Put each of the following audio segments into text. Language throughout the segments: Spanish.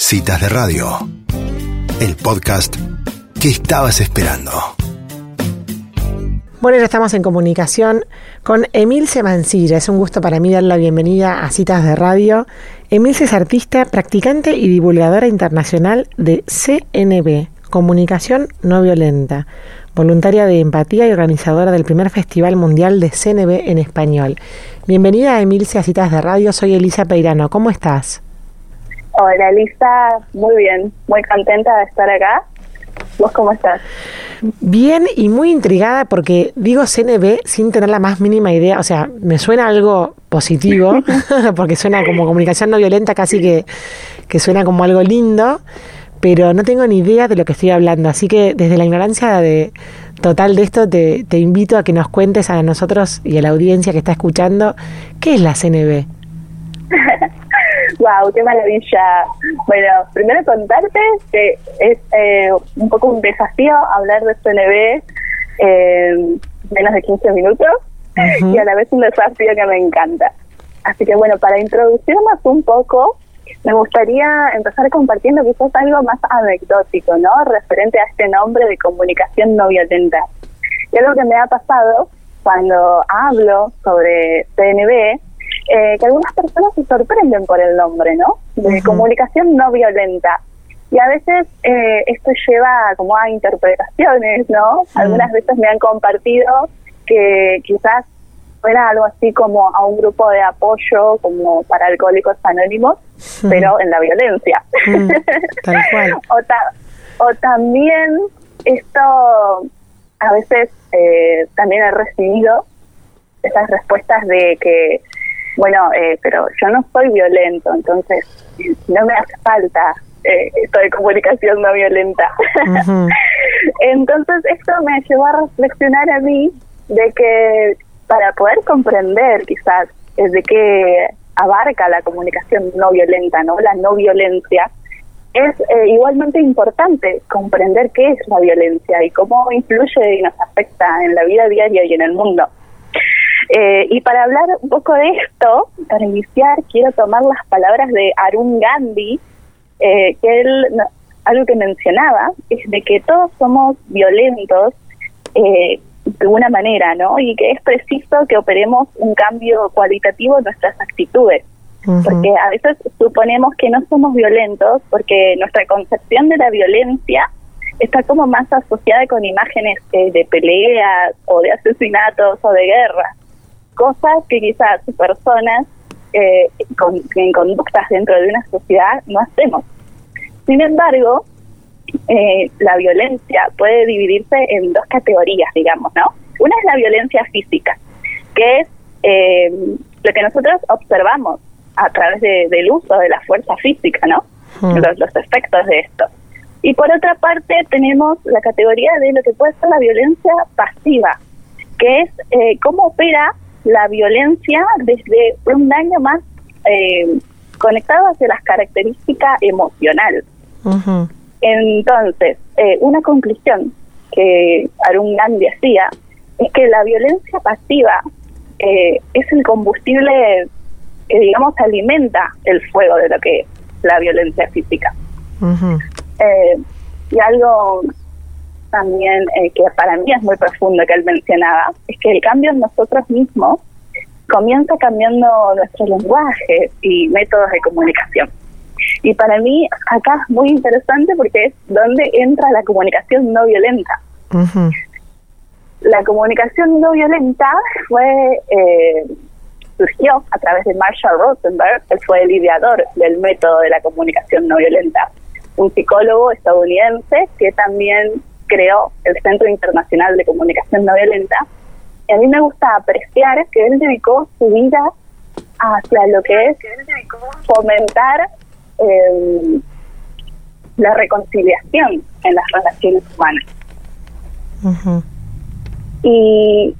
Citas de Radio, el podcast que estabas esperando. Bueno, ya estamos en comunicación con Emilce Mancilla. Es un gusto para mí dar la bienvenida a Citas de Radio. Emilce es artista, practicante y divulgadora internacional de CNB, Comunicación No Violenta, voluntaria de empatía y organizadora del primer Festival Mundial de CNB en español. Bienvenida Emilce a Citas de Radio. Soy Elisa Peirano. ¿Cómo estás? Hola Elisa, muy bien, muy contenta de estar acá. ¿Vos cómo estás? Bien y muy intrigada porque digo CNB sin tener la más mínima idea, o sea, me suena algo positivo, porque suena como comunicación no violenta, casi que, que suena como algo lindo, pero no tengo ni idea de lo que estoy hablando, así que desde la ignorancia de total de esto te, te invito a que nos cuentes a nosotros y a la audiencia que está escuchando, ¿qué es la CNB? Wow, qué maravilla. Bueno, primero contarte que es eh, un poco un desafío hablar de CNB en menos de 15 minutos y a la vez un desafío que me encanta. Así que bueno, para introducirnos un poco, me gustaría empezar compartiendo quizás algo más anecdótico, ¿no? Referente a este nombre de comunicación no violenta. Y algo que me ha pasado cuando hablo sobre CNB eh, que algunas personas se sorprenden por el nombre, ¿no? De comunicación no violenta. Y a veces eh, esto lleva como a interpretaciones, ¿no? Algunas veces me han compartido que quizás fuera algo así como a un grupo de apoyo como para alcohólicos anónimos, pero en la violencia. o, o también esto a veces eh, también he recibido esas respuestas de que bueno, eh, pero yo no soy violento, entonces no me hace falta eh, esto de comunicación no violenta. entonces esto me llevó a reflexionar a mí de que para poder comprender quizás de qué abarca la comunicación no violenta, no la no violencia, es eh, igualmente importante comprender qué es la violencia y cómo influye y nos afecta en la vida diaria y en el mundo. Eh, y para hablar un poco de esto, para iniciar, quiero tomar las palabras de Arun Gandhi, eh, que él, algo que mencionaba, es de que todos somos violentos eh, de una manera, ¿no? Y que es preciso que operemos un cambio cualitativo en nuestras actitudes. Porque a veces suponemos que no somos violentos porque nuestra concepción de la violencia está como más asociada con imágenes de peleas o de asesinatos o de guerras cosas que quizás personas eh, con, en conductas dentro de una sociedad no hacemos. Sin embargo, eh, la violencia puede dividirse en dos categorías, digamos, ¿no? Una es la violencia física, que es eh, lo que nosotros observamos a través del uso de la fuerza física, ¿no? Hmm. Los, los efectos de esto. Y por otra parte tenemos la categoría de lo que puede ser la violencia pasiva, que es cómo opera la violencia desde un daño más eh, conectado hacia las características emocionales. Entonces, eh, una conclusión que Arun Gandhi hacía es que la violencia pasiva eh, es el combustible que, digamos, alimenta el fuego de lo que es la violencia física. Eh, y algo también eh, que para mí es muy profundo que él mencionaba, es que el cambio en nosotros mismos comienza cambiando nuestro lenguaje y métodos de comunicación. Y para mí acá es muy interesante porque es donde entra la comunicación no violenta. La comunicación no violenta fue eh, surgió a través de Marshall Rosenberg, él fue el ideador del método de la comunicación no violenta, un psicólogo estadounidense que también creó el Centro Internacional de Comunicación No Violenta. Y a mí me gusta apreciar que él dedicó su vida hacia lo que es fomentar em, la reconciliación en las relaciones humanas. Y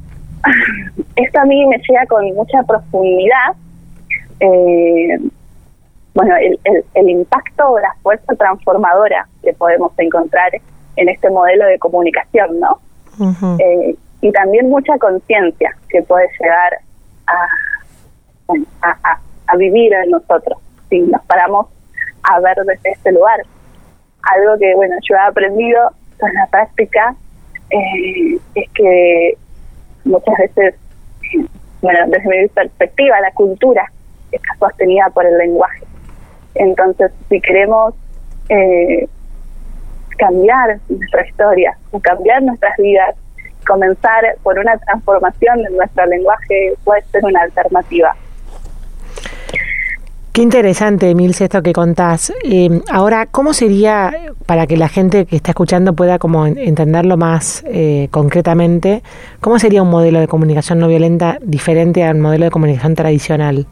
esto a mí me llega con mucha profundidad. Eh, bueno, el, el, el impacto o la fuerza transformadora que podemos encontrar en este modelo de comunicación, ¿no? Eh, y también mucha conciencia que puede llegar a, a, vivir en nosotros, si nos paramos a ver desde este lugar. Algo que, bueno, yo he aprendido en la práctica eh, es que muchas veces, bueno, desde mi perspectiva, la cultura está sostenida por el lenguaje. Entonces, si queremos eh, cambiar nuestra historia, cambiar nuestras vidas, comenzar por una transformación de nuestro lenguaje puede ser una alternativa. Qué interesante, Emilce, esto que contás. Eh, ahora, ¿cómo sería, para que la gente que está escuchando pueda como entenderlo más eh, concretamente, cómo sería un modelo de comunicación no violenta diferente a un modelo de comunicación tradicional?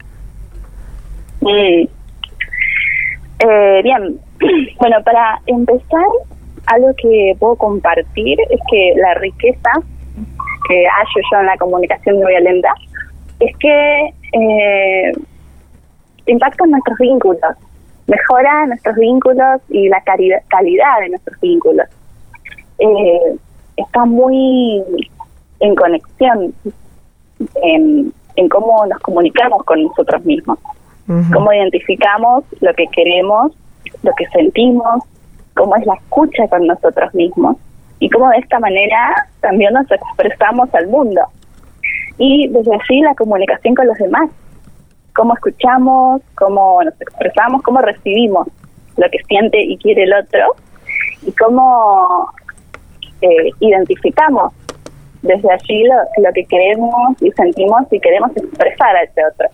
Eh, bien, bueno, para empezar, algo que puedo compartir es que la riqueza que hallo yo en la comunicación no violenta es que eh, impacta nuestros vínculos, mejora nuestros vínculos y la calidad de nuestros vínculos. Eh, está muy en conexión en, cómo nos comunicamos con nosotros mismos, cómo identificamos lo que queremos, lo que sentimos, cómo es la escucha con nosotros mismos y cómo de esta manera también nos expresamos al mundo. Y desde allí la comunicación con los demás, cómo escuchamos, cómo nos expresamos, cómo recibimos lo que siente y quiere el otro y cómo eh, identificamos desde allí lo, que queremos y sentimos y queremos expresar a ese otro.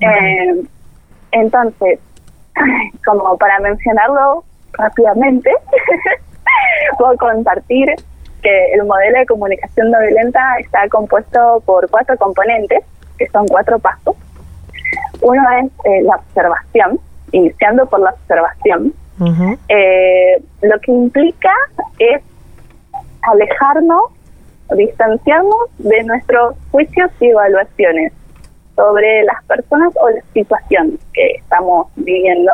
Eh, entonces, como para mencionarlo rápidamente, puedo compartir que el modelo de comunicación no violenta está compuesto por cuatro componentes que son cuatro pasos. Uno es eh, la observación, iniciando por la observación. Eh, lo que implica es alejarnos, distanciarnos de nuestros juicios y evaluaciones sobre las personas o la situación que estamos viviendo.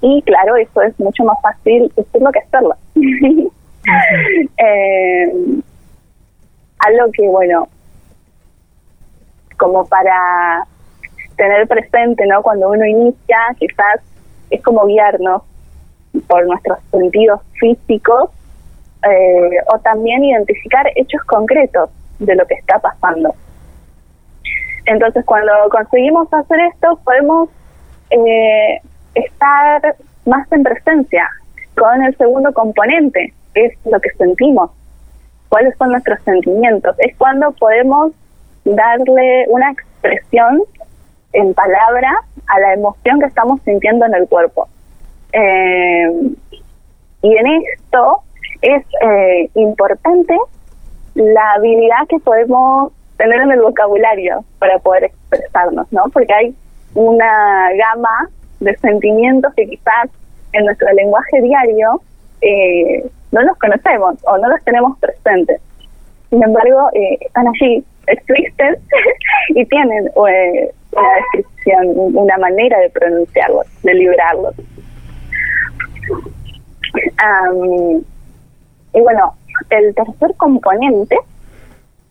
Y claro, eso es mucho más fácil decirlo que hacerlo. eh, algo que, bueno, como para tener presente, ¿no? Cuando uno inicia, quizás es como guiarnos por nuestros sentidos físicos eh, o también identificar hechos concretos de lo que está pasando. Entonces, cuando conseguimos hacer esto, podemos eh, estar más en presencia con el segundo componente, que es lo que sentimos, cuáles son nuestros sentimientos. Es cuando podemos darle una expresión en palabra a la emoción que estamos sintiendo en el cuerpo. Eh, y en esto es eh, importante la habilidad que podemos tener en el vocabulario para poder expresarnos, ¿no? Porque hay una gama de sentimientos que quizás en nuestro lenguaje diario eh, no los conocemos o no los tenemos presentes. Sin embargo, están allí existen y tienen eh, una descripción, una manera de pronunciarlos, de librarlos. y bueno, el tercer componente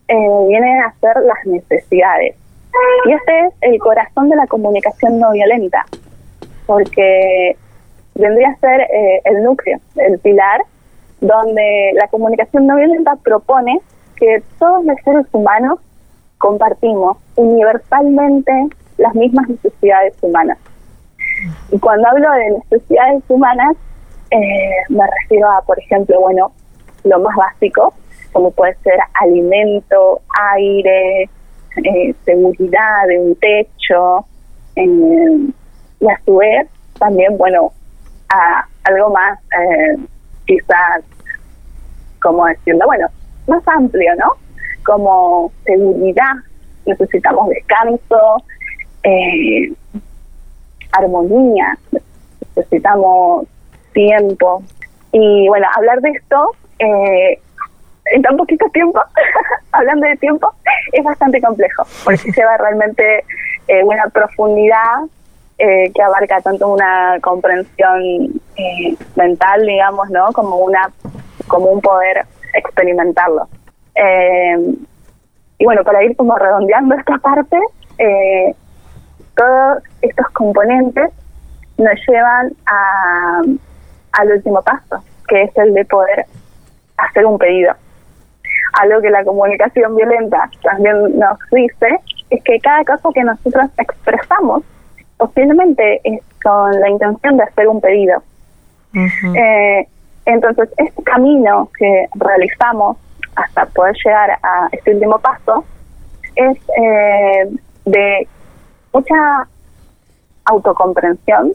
eh, viene a ser las necesidades. Y este es el corazón de la comunicación no violenta, porque vendría a ser eh, el núcleo, el pilar, donde la comunicación no violenta propone que todos los seres humanos compartimos universalmente las mismas necesidades humanas. Y cuando hablo de necesidades humanas, eh, me refiero a, por ejemplo, bueno, lo más básico, como puede ser alimento, aire, eh, seguridad, un techo, y a su vez también, bueno, a algo más, eh, quizás, ¿cómo decirlo? Bueno, más amplio, ¿no? Como seguridad, necesitamos descanso, eh, armonía, necesitamos tiempo. Y bueno, hablar de esto eh, en tan poquito tiempo, hablando de tiempo, es bastante complejo, porque lleva realmente eh, una profundidad que abarca tanto una comprensión mental, digamos, ¿no? Como una como un poder experimentarlo. Eh, y bueno, para ir como redondeando esta parte, eh, todos estos componentes nos llevan a, al último paso, que es el de poder hacer un pedido. Algo que la comunicación violenta también nos dice es que cada cosa que nosotros expresamos posiblemente es con la intención de hacer un pedido. eh, entonces, este camino que realizamos hasta poder llegar a este último paso es eh, de mucha autocomprensión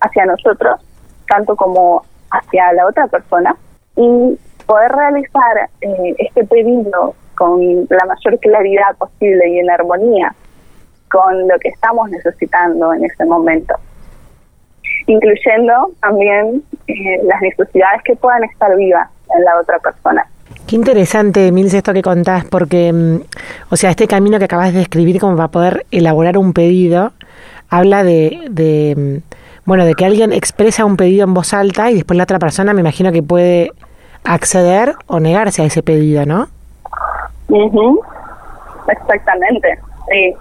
hacia nosotros, tanto como hacia la otra persona, y poder realizar eh, este pedido con la mayor claridad posible y en armonía con lo que estamos necesitando en ese momento, incluyendo también eh, las necesidades que puedan estar vivas en la otra persona. Qué interesante, Mils, esto que contás, porque, mm, o sea, este camino que acabas de describir como para poder elaborar un pedido, habla de, de, mm, bueno, de que alguien expresa un pedido en voz alta y después la otra persona me imagino que puede acceder o negarse a ese pedido, ¿no? Exactamente, sí.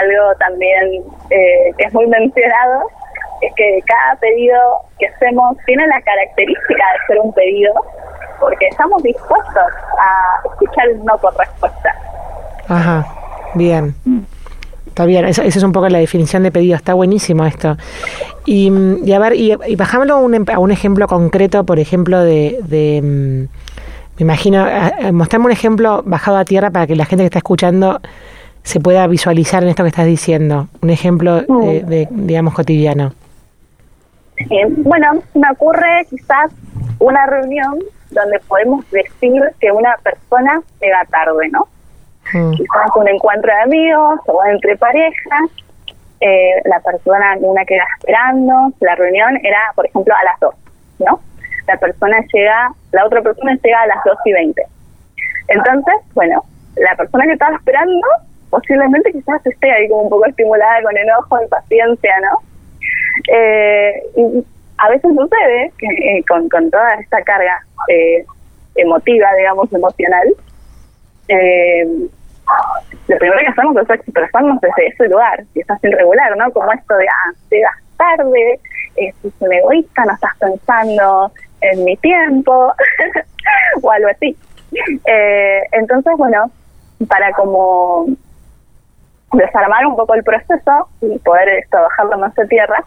Algo también eh, que es muy mencionado es que cada pedido que hacemos tiene la característica de ser un pedido porque estamos dispuestos a escuchar el no por respuesta. Ajá, bien. Está bien, esa, esa es un poco la definición de pedido, está buenísimo esto. Y, mm, y a ver, y, y bajámoslo a un, em- a un ejemplo concreto, por ejemplo, de, de mm, me imagino, mostrame un ejemplo bajado a tierra para que la gente que está escuchando se pueda visualizar en esto que estás diciendo. Un ejemplo de, de, digamos, cotidiano. Eh, bueno, me ocurre quizás una reunión donde podemos decir que una persona llega tarde, ¿no? Mm, Quizás un encuentro de amigos o entre parejas, eh, la persona una queda esperando, la reunión era, por ejemplo, a las 2, ¿no? La persona llega, la otra persona llega a las 2 y 20. Entonces, bueno, la persona que estaba esperando posiblemente quizás esté ahí como un poco estimulada con enojo, impaciencia, ¿no? Eh, y a veces sucede que eh, con, con toda esta carga eh, emotiva, digamos, emocional, eh, primero que hacemos es expresarnos desde ese lugar, y estás irregular, ¿no? Como esto de, ah, llegas tarde, eh, sos un egoísta, no estás pensando en mi tiempo, o algo así. Eh, entonces, bueno, para como desarmar un poco el proceso y poder esto bajarlo más tierra,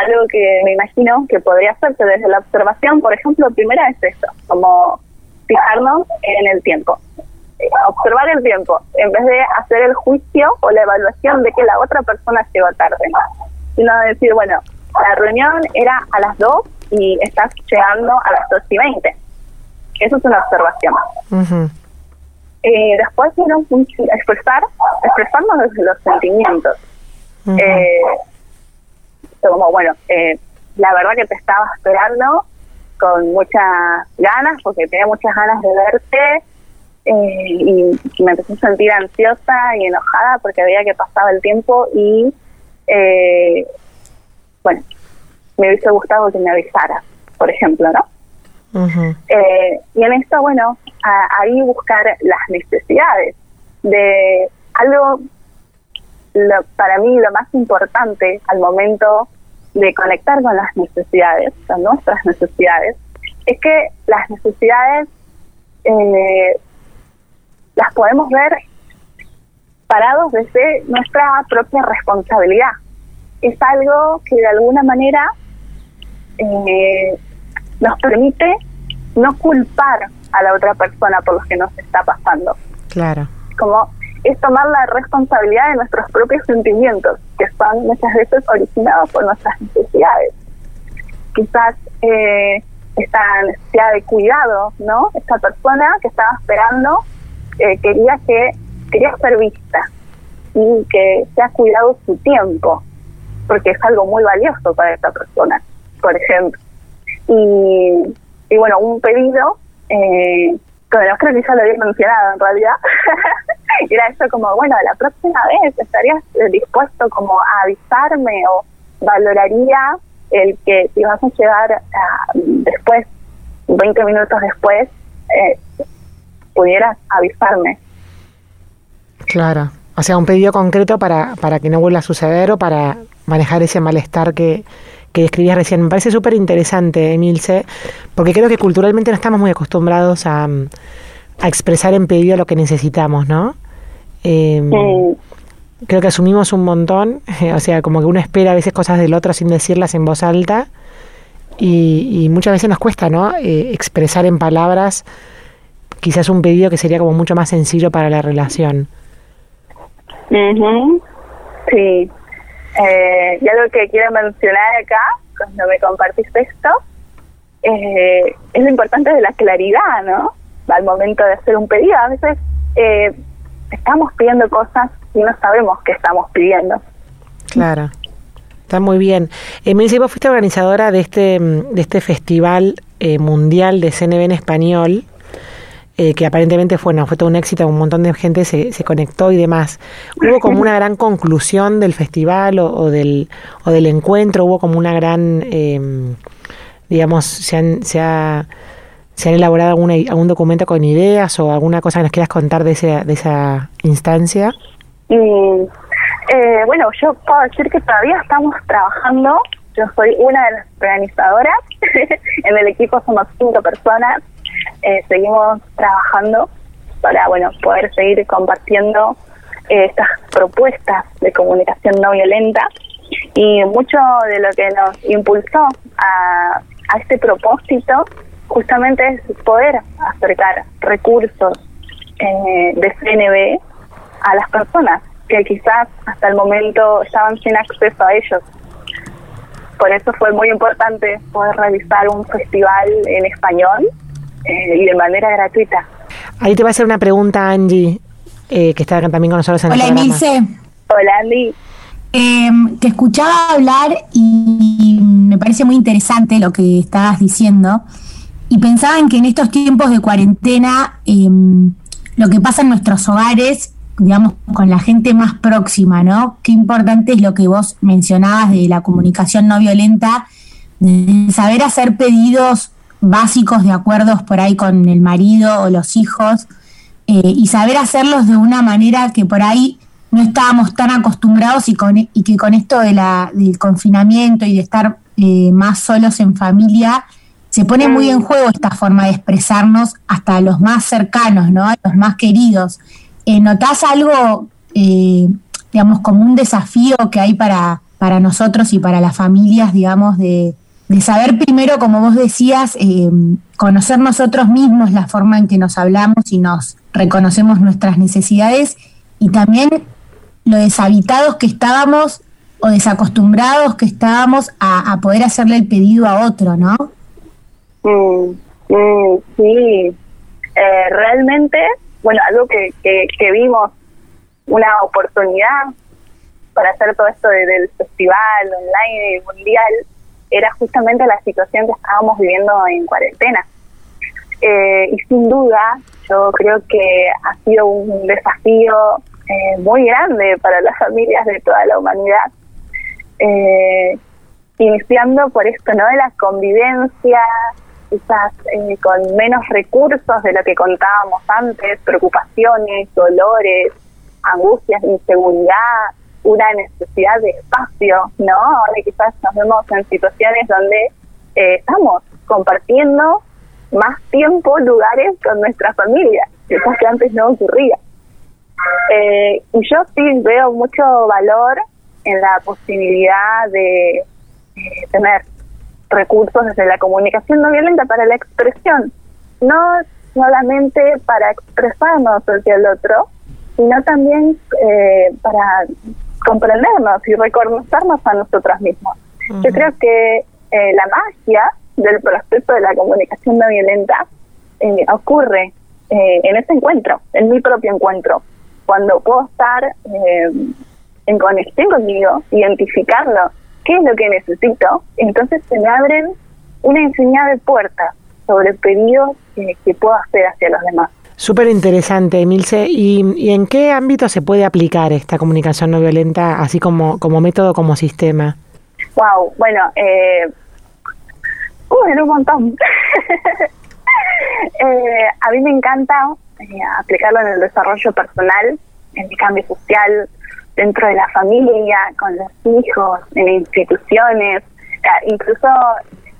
algo que me imagino que podría hacerse desde la observación, por ejemplo, primera es esto, como fijarnos en el tiempo, observar el tiempo, en vez de hacer el juicio o la evaluación de que la otra persona llegó tarde, ¿no? sino decir, bueno, la reunión era a las 2 y estás llegando a las 2 y 20. Eso es una observación. ujú, Eh, después, expresar, expresarnos desde los sentimientos. Eh, como, bueno, eh, la verdad que te estaba esperando con muchas ganas, porque tenía muchas ganas de verte, eh, y, me empecé a sentir ansiosa y enojada porque veía que pasaba el tiempo y, eh, bueno, me hubiese gustado que me avisara, por ejemplo, ¿no? Eh, y en esto, bueno, a- ahí buscar las necesidades de algo, lo- para mí lo más importante al momento de conectar con las necesidades, con nuestras necesidades, es que las necesidades eh, las podemos ver parados desde nuestra propia responsabilidad. Es algo que de alguna manera eh, nos permite no culpar a la otra persona por lo que nos está pasando. Claro. Como es tomar la responsabilidad de nuestros propios sentimientos, que son muchas veces originados por nuestras necesidades. Quizás eh, esta necesidad de cuidado, ¿no? Esta persona que estaba esperando eh, quería que quería ser vista y que sea cuidado su tiempo, porque es algo muy valioso para esta persona, por ejemplo. Y, y bueno, un pedido, eh, que no creo que ya lo había mencionado en realidad, era eso como, bueno, la próxima vez estarías eh, dispuesto como a avisarme o valoraría el que si vas a llegar a, después, 20 minutos después, eh, pudieras avisarme. Claro. o sea, un pedido concreto para, para que no vuelva a suceder o para manejar ese malestar que, que describías recién. Me parece súper interesante, Emilce, porque creo que culturalmente no estamos muy acostumbrados a, a expresar en pedido lo que necesitamos, ¿no? Eh, Creo que asumimos un montón, o sea, como que uno espera a veces cosas del otro sin decirlas en voz alta y, y muchas veces nos cuesta, ¿no? Eh, expresar en palabras quizás un pedido que sería como mucho más sencillo para la relación. Sí. Eh, y algo que quiero mencionar acá, cuando me compartiste esto, eh, es lo importante de la claridad, ¿no? Al momento de hacer un pedido. A veces eh, estamos pidiendo cosas y no sabemos qué estamos pidiendo. Claro. Está muy bien. Emilce, vos fuiste organizadora de este, de este festival eh, mundial de CNB en español, eh, que aparentemente fue, no, fue todo un éxito, un montón de gente se, se conectó y demás. ¿Hubo como una gran conclusión del festival o, o del, o del encuentro? ¿Hubo como una gran, eh, digamos, se han, se, ha, se han elaborado alguna, algún documento con ideas o alguna cosa que nos quieras contar de, ese, de esa instancia? Y eh, bueno, yo puedo decir que todavía estamos trabajando. Yo soy una de las organizadoras. en el equipo somos cinco personas. Eh, seguimos trabajando para bueno poder seguir compartiendo eh, estas propuestas de comunicación no violenta y mucho de lo que nos impulsó a, a este propósito justamente es poder acercar recursos eh, de CNB a las personas que quizás hasta el momento estaban sin acceso a ellos. Por eso fue muy importante poder realizar un festival en español eh, y de manera gratuita. Ahí te va a hacer una pregunta, Angie, eh, que está también con nosotros en Hola, el programa. Emilce. Hola Andy. Eh, te escuchaba hablar y me parece muy interesante lo que estabas diciendo. Y pensaba en que en estos tiempos de cuarentena, eh, lo que pasa en nuestros hogares, digamos, con la gente más próxima, ¿no? Qué importante es lo que vos mencionabas de la comunicación no violenta, de saber hacer pedidos básicos de acuerdos por ahí con el marido o los hijos, eh, y saber hacerlos de una manera que por ahí no estábamos tan acostumbrados y, con, y que con esto de la, del confinamiento y de estar eh, más solos en familia, se pone muy en juego esta forma de expresarnos hasta los más cercanos, ¿no? A los más queridos. Eh, ¿Notás algo, eh, digamos, como un desafío que hay para, para nosotros y para las familias, digamos, de, de saber primero, como vos decías, eh, conocer nosotros mismos la forma en que nos hablamos y nos reconocemos nuestras necesidades y también lo deshabitados que estábamos o desacostumbrados que estábamos a, poder hacerle el pedido a otro, ¿no? Sí, eh, realmente, bueno, algo que, que, que vimos, una oportunidad para hacer todo esto de- del festival online mundial, era justamente la situación que estábamos viviendo en cuarentena. Eh, y sin duda, yo creo que ha sido un desafío eh, muy grande para las familias de toda la humanidad. Eh, iniciando por esto, ¿no? De la convivencia, quizás eh, con menos recursos de lo que contábamos antes, preocupaciones, dolores, angustias, inseguridad, una necesidad de espacio, ¿no? Ahora quizás nos vemos en situaciones donde eh, estamos compartiendo más tiempo, lugares con nuestra familia, cosas que antes no ocurría. Eh, y yo sí veo mucho valor en la posibilidad de eh, tener recursos desde la comunicación no violenta para la expresión, no solamente para expresarnos hacia el otro, sino también eh, para comprendernos y reconocernos a nosotros mismos. Yo creo que eh, la magia del proceso de la comunicación no violenta eh, ocurre eh, en ese encuentro, en mi propio encuentro, cuando puedo estar en conexión conmigo, identificarlo, qué es lo que necesito, entonces se me abren una infinidad de puertas sobre pedidos eh, que puedo hacer hacia los demás. Súper interesante, Emilce. ¿Y, ¿Y en qué ámbito se puede aplicar esta comunicación no violenta, así como, como método, como sistema? Wow, bueno, eh, uh, en un montón. eh, a mí me encanta eh, aplicarlo en el desarrollo personal. en el cambio social, dentro de la familia, con los hijos, en instituciones, incluso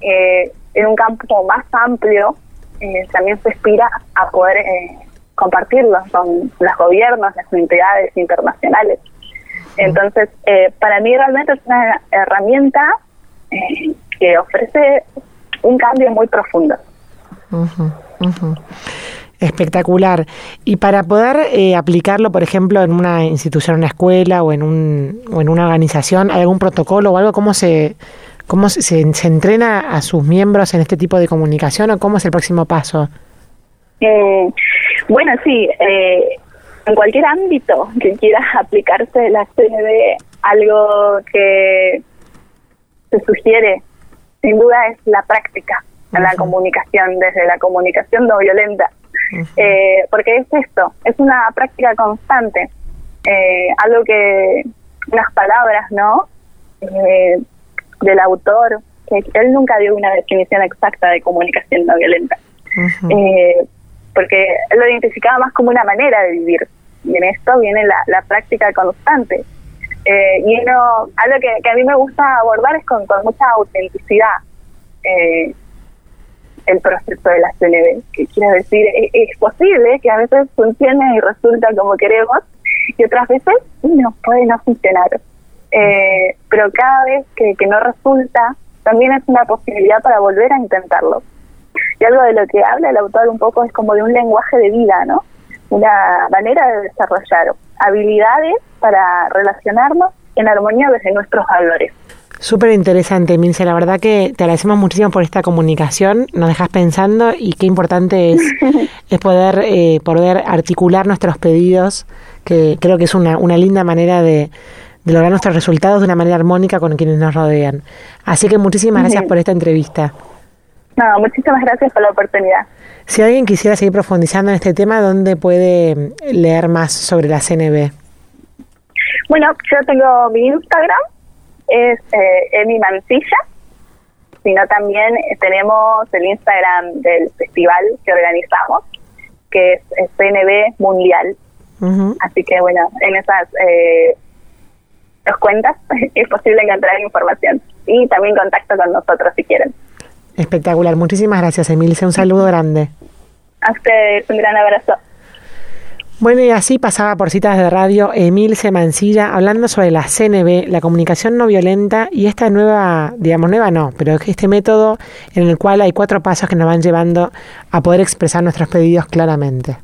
eh, en un campo más amplio, eh, también se aspira a poder eh, compartirlo con los gobiernos, las entidades internacionales. Entonces, eh, para mí realmente es una herramienta que ofrece un cambio muy profundo. Espectacular. Y para poder eh, aplicarlo, por ejemplo, en una institución, una escuela o en, un, o en una organización, ¿hay algún protocolo o algo? ¿Cómo se, cómo se, se, entrena a sus miembros en este tipo de comunicación o cómo es el próximo paso? Eh, bueno, sí. Eh, en cualquier ámbito que quieras aplicarse la CNB, algo que se sugiere, sin duda, es la práctica en la comunicación, desde la comunicación no violenta eh, porque es esto, es una práctica constante, eh, algo que las palabras, ¿no? Eh, del autor, que él nunca dio una definición exacta de comunicación no violenta, porque él lo identificaba más como una manera de vivir, y en esto viene la, práctica constante. y uno, algo que, a mí me gusta abordar es con, con mucha autenticidad. Eh, el proceso de la CNB. Que quiero decir, es, posible que a veces funcione y resulta como queremos y otras veces no puede no funcionar. Eh, pero cada vez que, que no resulta, también es una posibilidad para volver a intentarlo. Y algo de lo que habla el autor un poco es como de un lenguaje de vida, ¿no? Una manera de desarrollar habilidades para relacionarnos en armonía desde nuestros valores. Súper interesante, Mince. La verdad que te agradecemos muchísimo por esta comunicación. Nos dejas pensando y qué importante es, es poder, eh, poder articular nuestros pedidos, que creo que es una, una linda manera de, lograr nuestros resultados de una manera armónica con quienes nos rodean. Así que muchísimas gracias por esta entrevista. No, muchísimas gracias por la oportunidad. Si alguien quisiera seguir profundizando en este tema, ¿dónde puede leer más sobre la CNB? Bueno, yo tengo mi Instagram, es eh, Emi Mancilla, sino también eh, tenemos el Instagram del festival que organizamos, que es, PNB Mundial. Así que bueno, en esas eh, dos cuentas es posible encontrar información y también contacto con nosotros si quieren. Espectacular, muchísimas gracias Emilce, un saludo grande. A ustedes, un gran abrazo. Bueno, y así pasaba por citas de radio Emil Mancilla hablando sobre la CNB, la comunicación no violenta y esta nueva, digamos nueva no, pero este método en el cual hay cuatro pasos que nos van llevando a poder expresar nuestros pedidos claramente.